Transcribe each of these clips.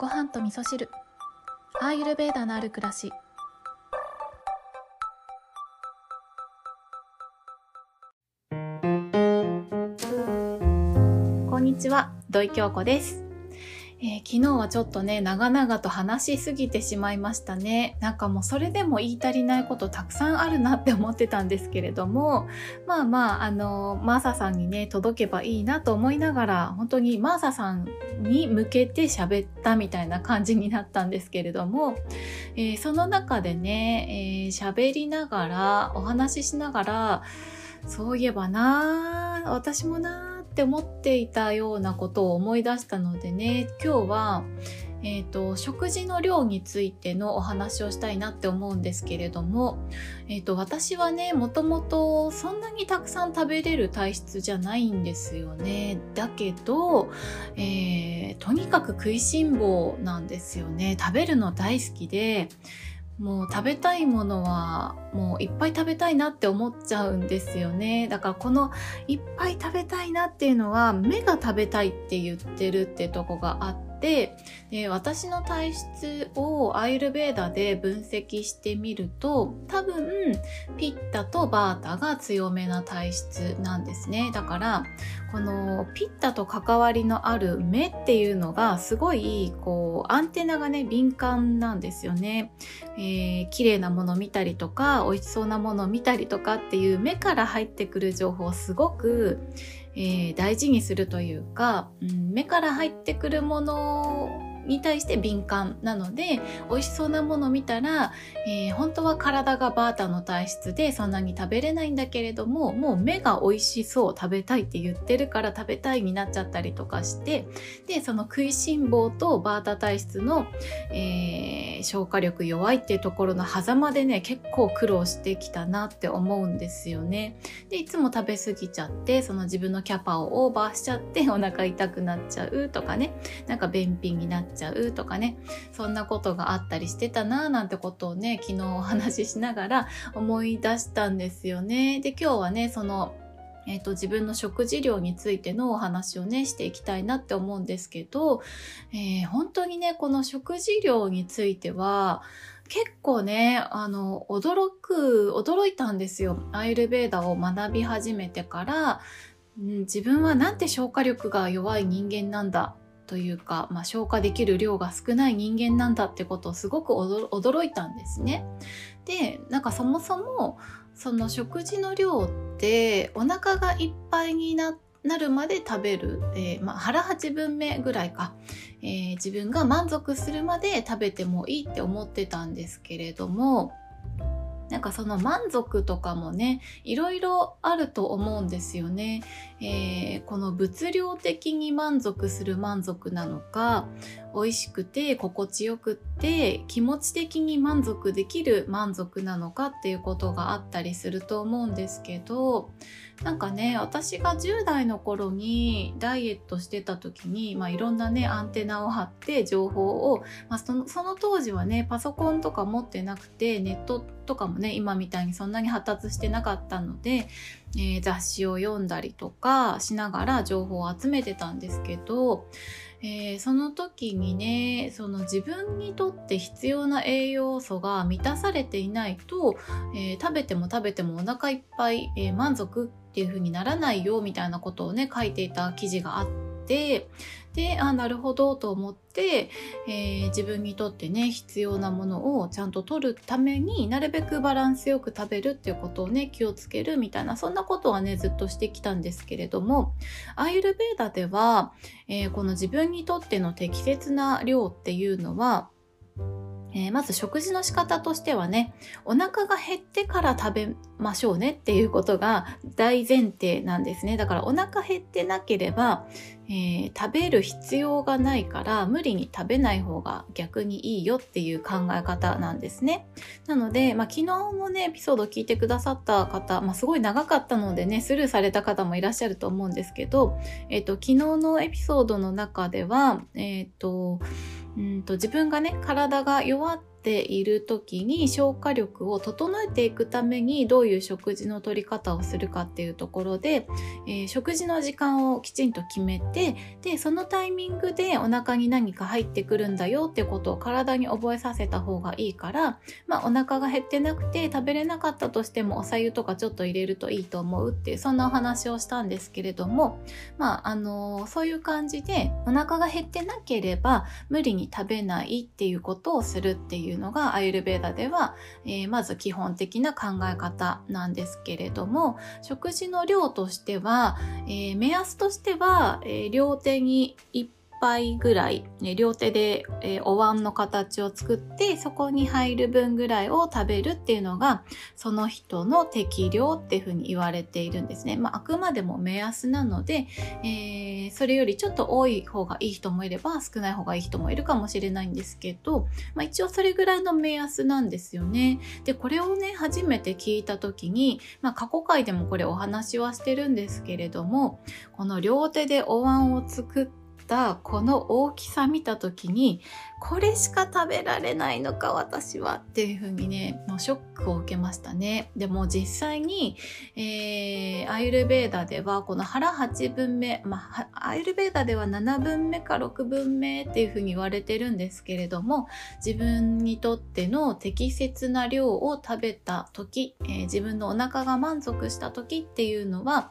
ご飯と味噌汁。アーユルベーダのある暮らし。こんにちは。土井京子です。えー、昨日はちょっとね、長々と話しすぎてしまいましたね。なんかもうそれでも言い足りないことたくさんあるなって思ってたんですけれども、まあまあ、あの、マーサさんにね、届けばいいなと思いながら、本当にマーサさんに向けて喋ったみたいな感じになったんですけれども、えー、その中でね、えー、喋りながら、お話ししながら、そういえばな私もなって思っていたようなことを思い出したのでね今日は、えーと、食事の量についてのお話をしたいなって思うんですけれども、えーと、私はねもともとそんなにたくさん食べれる体質じゃないんですよね。だけど、えー、とにかく食いしん坊なんですよね。食べるの大好きでもう食べたいものはもういっぱい食べたいなって思っちゃうんですよね。だからこのいっぱい食べたいなっていうのは目が食べたいって言ってるってとこがあってで私の体質をアイルベーダで分析してみると多分ピッタとバータが強めな体質なんですね。だからこのピッタと関わりのある目っていうのがすごいこうアンテナがね敏感なんですよね、えー、綺麗なもの見たりとか美味しそうなもの見たりとかっていう目から入ってくる情報すごくえー、大事にするというか、うん、目から入ってくるものに対して敏感なので美味しそうなものを見たら、えー、本当は体がバータの体質でそんなに食べれないんだけれどももう目が美味しそう食べたいって言ってるから食べたいになっちゃったりとかしてでその食いしん坊とバータ体質の、えー、消化力弱いっていうところの狭間でね結構苦労してきたなって思うんですよね。でいつも食べ過ぎちゃってその自分のキャパをオーバーしちゃってお腹痛くなっちゃうとかねなんか便秘になっちゃうちゃうとかねそんなことがあったりしてたななんてことをね昨日お話ししながら思い出したんですよね。で今日はねそのえーと、自分の食事量についてのお話をねしていきたいなって思うんですけど、えー、本当にねこの食事量については結構ねあの驚く驚いたんですよアイルベーダを学び始めてから、うん、自分はなんて消化力が弱い人間なんだというか、まあ、消化できる量が少ない人間なんだってことをすごく驚いたんですね。でなんかそもそもその食事の量ってお腹がいっぱいになるまで食べる、えー、まあ、腹8分目ぐらいか、えー、自分が満足するまで食べてもいいって思ってたんですけれどもなんかその満足とかもねいろいろあると思うんですよね、えー、この物量的に満足する満足なのか美味しくて心地よくって気持ち的に満足できる満足なのかっていうことがあったりすると思うんですけどなんかね私が10代の頃にダイエットしてた時に、まあ、いろんなねアンテナを張って情報を、まあ、そのその当時はねパソコンとか持ってなくてネットとかもね今みたいにそんなに発達してなかったので、えー、雑誌を読んだりとかしながら情報を集めてたんですけどえー、その時にねその自分にとって必要な栄養素が満たされていないと、えー、食べても食べてもお腹いっぱい、えー、満足っていう風にならないよみたいなことをね書いていた記事があってであなるほどと思って、えー、自分にとってね必要なものをちゃんと取るためになるべくバランスよく食べるっていうことをね気をつけるみたいなそんなことはねずっとしてきたんですけれどもアイルベーダでは、えー、この自分にとっての適切な量っていうのはえー、まず食事の仕方としてはねお腹が減ってから食べましょうねっていうことが大前提なんですね。だからお腹減ってなければ、えー、食べる必要がないから無理に食べない方が逆にいいよっていう考え方なんですね。なので、まあ、昨日のねエピソード聞いてくださった方、まあ、すごい長かったのでねスルーされた方もいらっしゃると思うんですけど、えーと、昨日のエピソードの中ではえっ、ー、とうんと自分がね体が弱っている時に消化力を整えていくためにどういう食事の取り方をするかっていうところで、えー、食事の時間をきちんと決めてでそのタイミングでお腹に何か入ってくるんだよってことを体に覚えさせた方がいいから、まあ、お腹が減ってなくて食べれなかったとしてもお湯とかちょっと入れるといいと思うっていうそんなお話をしたんですけれども、まああのー、そういう感じでお腹が減ってなければ無理に食べないっていうことをするっていういうのがアイルベーダでは、えー、まず基本的な考え方なんですけれども食事の量としては、えー、目安としては、え、両手に1杯ぐらい、ね、両手で、えー、お椀の形を作ってそこに入る分ぐらいを食べるっていうのがその人の適量っていうふうに言われているんですね。まあ、あくまでも目安なので、えー、それよりちょっと多い方がいい人もいれば少ない方がいい人もいるかもしれないんですけど、まあ、一応それぐらいの目安なんですよね。でこれをね初めて聞いた時に、まあ、過去回でもこれお話はしてるんですけれどもこの両手でお椀を作ってたこの大きさ見た時にこれしか食べられないのか私はっていう風にねもうショックを受けましたね。でも実際に、えー、アイルベーダではこの腹8分目、まあ、アイルベーダでは7分目か6分目っていう風に言われてるんですけれども自分にとっての適切な量を食べた時、えー、自分のお腹が満足した時っていうのは、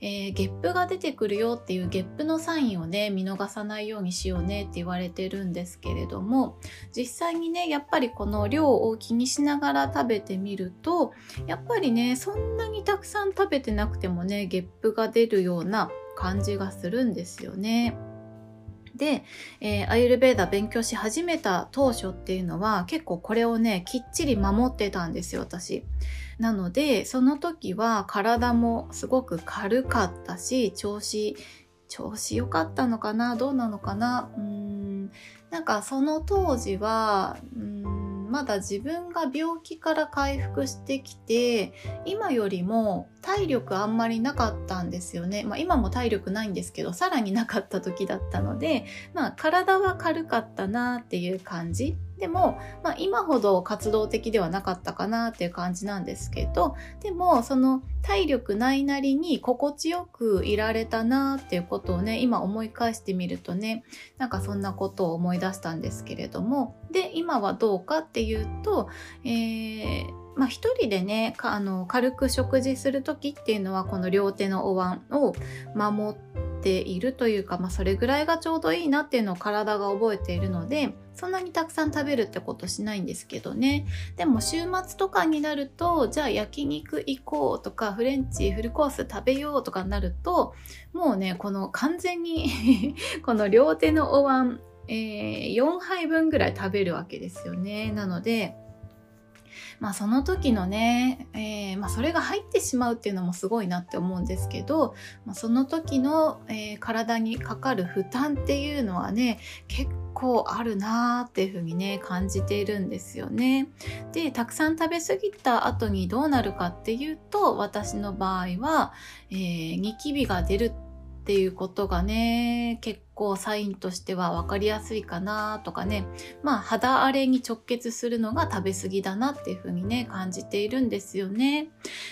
えー、ゲップが出てくるよっていうゲップのサインをね見逃さないようにしようねって言われてるんですけれども実際にねやっぱりこの量を気にしながら食べてみるとやっぱりねそんなにたくさん食べてなくてもねゲップが出るような感じがするんですよね。で、えー、アユルベーダ勉強し始めた当初っていうのは結構これをねきっちり守ってたんですよ私。なのでその時は体もすごく軽かったし調子調子良かったのかなどうなのかなうーんなんかその当時はうんまだ自分が病気から回復してきて今よりも体力あんまりなかったんですよね、まあ、今も体力ないんですけどさらになかった時だったので、まあ、体は軽かったなっていう感じ。でも、まあ、今ほど活動的ではなかったかなっていう感じなんですけどでもその体力ないなりに心地よくいられたなっていうことをね今思い返してみるとねなんかそんなことを思い出したんですけれども。で今はどうかっていうと、えーまあ、一人でねあの軽く食事する時っていうのはこの両手のお椀を守っているというか、まあ、それぐらいがちょうどいいなっていうのを体が覚えているのでそんなにたくさん食べるってことしないんですけどね。でも週末とかになるとじゃあ焼肉行こうとかフレンチフルコース食べようとかになるともうねこの完全に この両手のお椀、えー、4杯分ぐらい食べるわけですよね。なのでまあその時のね、えー、まあ、それが入ってしまうっていうのもすごいなって思うんですけど、まあ、その時の、えー、体にかかる負担っていうのはね結構あるなーっていうふうにね感じているんですよね。でたくさん食べ過ぎた後にどうなるかっていうと私の場合は、えー、ニキビが出るっていうことがね結構サインとしては分かりやすいかなとかね。まあ肌荒れに直結するのが食べ過ぎだなっていう風にね感じているんですよね。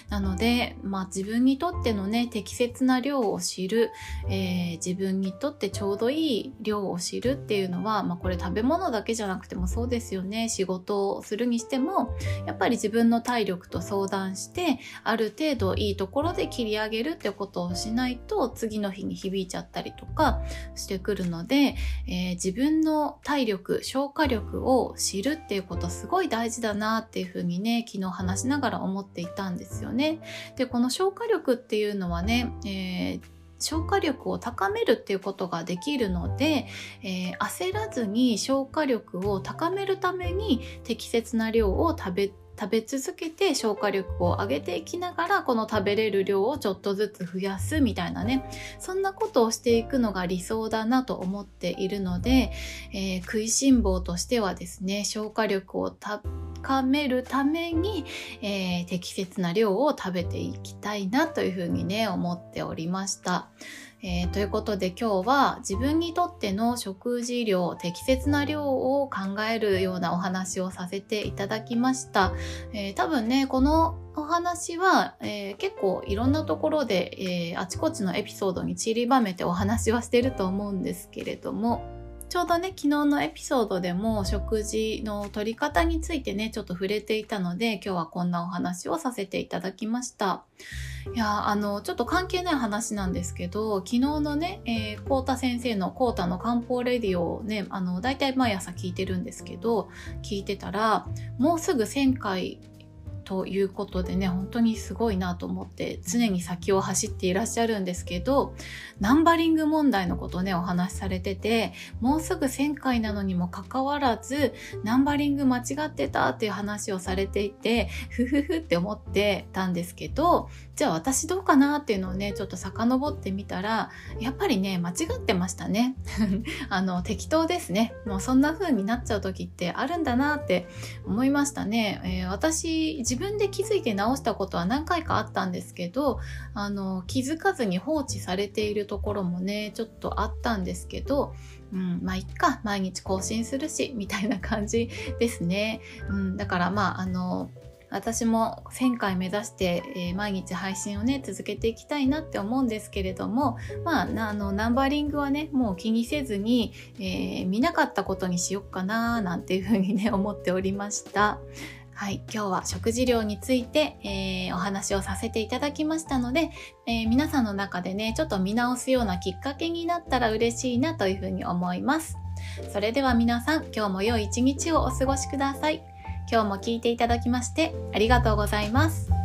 なのでまあ自分にとってのね適切な量を知る、えー、自分にとってちょうどいい量を知るっていうのはまあこれ食べ物だけじゃなくてもそうですよね。仕事をするにしてもやっぱり自分の体力と相談してある程度いいところで切り上げるってことをしないと次の日に響いちゃったりとかしててくるので、えー、自分の体力消化力を知るっていうことすごい大事だなっていうふうにね昨日話しながら思っていたんですよね。でこの消化力っていうのはね、えー消化力を高めるっていうことができるので、えー、焦らずに消化力を高めるために適切な量を食べ食べ続けて消化力を上げていきながらこの食べれる量をちょっとずつ増やすみたいなねそんなことをしていくのが理想だなと思っているので、えー、食いしん坊としてはですね消化力を高めるために、えー、適切な量を食べていきたいなというふうにね思っておりました。えー、ということで今日は自分にとっての食事量適切な量を考えるようなお話をさせていただきました、えー、多分ねこのお話は、えー、結構いろんなところで、えあちこちのエピソードに散りばめてお話はしてると思うんですけれどもちょうどね昨日のエピソードでも食事の取り方についてねちょっと触れていたので今日はこんなお話をさせていただきました。いやあのちょっと関係ない話なんですけど昨日のね、えー、コー先生のコータの漢方レディオをねあの大体毎朝聞いてるんですけど聞いてたらもうすぐ1000回ということでね本当にすごいなと思って常に先を走っていらっしゃるんですけどナンバリング問題のことねお話しされててもうすぐ1000回なのにもかかわらずナンバリング間違ってたっていう話をされていてふふふって思ってたんですけどじゃあ私どうかなっていうのをねちょっと遡ってみたらやっぱりね間違ってましたね。あの適当ですね。もうそんな風になっちゃう時ってあるんだなって思いましたね、えー、私自分で気づいて直したことは何回かあったんですけどあの気づかずに放置されているところもねちょっとあったんですけどうん、まあいっか毎日更新するしみたいな感じですね、うん、だからまああの私も1000回目指して、えー、毎日配信をね続けていきたいなって思うんですけれどもまああのナンバリングはねもう気にせずに、えー、見なかったことにしよっかななんていうふうにね思っておりました。はい、今日は食事量について、えー、お話をさせていただきましたので、えー、皆さんの中でね、ちょっと見直すようなきっかけになったら嬉しいなというふうに思います。それでは皆さん、今日も良い一日をお過ごしください。今日も聞いていただきましてありがとうございます。